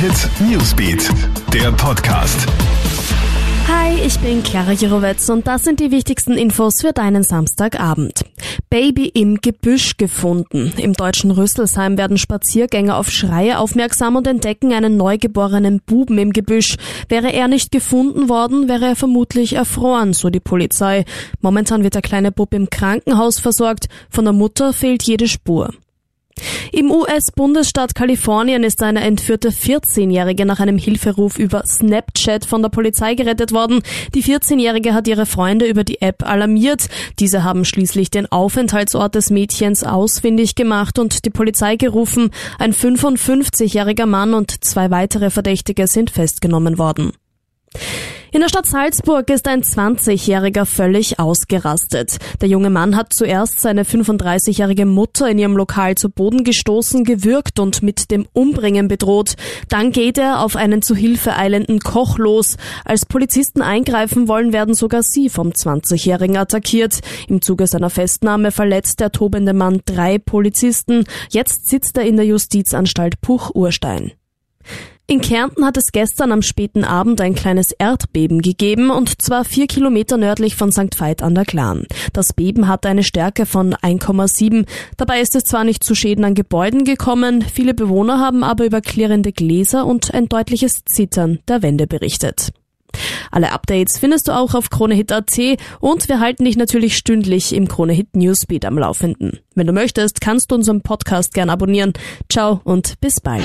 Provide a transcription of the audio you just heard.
Hit Newsbeat, der Podcast. Hi, ich bin Clara Jirovetz und das sind die wichtigsten Infos für deinen Samstagabend. Baby im Gebüsch gefunden. Im deutschen Rüsselsheim werden Spaziergänger auf Schreie aufmerksam und entdecken einen neugeborenen Buben im Gebüsch. Wäre er nicht gefunden worden, wäre er vermutlich erfroren, so die Polizei. Momentan wird der kleine Bub im Krankenhaus versorgt. Von der Mutter fehlt jede Spur. Im US-Bundesstaat Kalifornien ist eine entführte 14-Jährige nach einem Hilferuf über Snapchat von der Polizei gerettet worden. Die 14-Jährige hat ihre Freunde über die App alarmiert. Diese haben schließlich den Aufenthaltsort des Mädchens ausfindig gemacht und die Polizei gerufen. Ein 55-jähriger Mann und zwei weitere Verdächtige sind festgenommen worden. In der Stadt Salzburg ist ein 20-Jähriger völlig ausgerastet. Der junge Mann hat zuerst seine 35-jährige Mutter in ihrem Lokal zu Boden gestoßen, gewürgt und mit dem Umbringen bedroht. Dann geht er auf einen zu Hilfe eilenden Koch los. Als Polizisten eingreifen wollen, werden sogar sie vom 20-Jährigen attackiert. Im Zuge seiner Festnahme verletzt der tobende Mann drei Polizisten. Jetzt sitzt er in der Justizanstalt Puch-Urstein. In Kärnten hat es gestern am späten Abend ein kleines Erdbeben gegeben und zwar vier Kilometer nördlich von St. Veit an der Glan. Das Beben hatte eine Stärke von 1,7. Dabei ist es zwar nicht zu Schäden an Gebäuden gekommen, viele Bewohner haben aber über klirrende Gläser und ein deutliches Zittern der Wände berichtet. Alle Updates findest du auch auf KroneHit.at und wir halten dich natürlich stündlich im KroneHit Newsbeat am Laufenden. Wenn du möchtest, kannst du unseren Podcast gern abonnieren. Ciao und bis bald.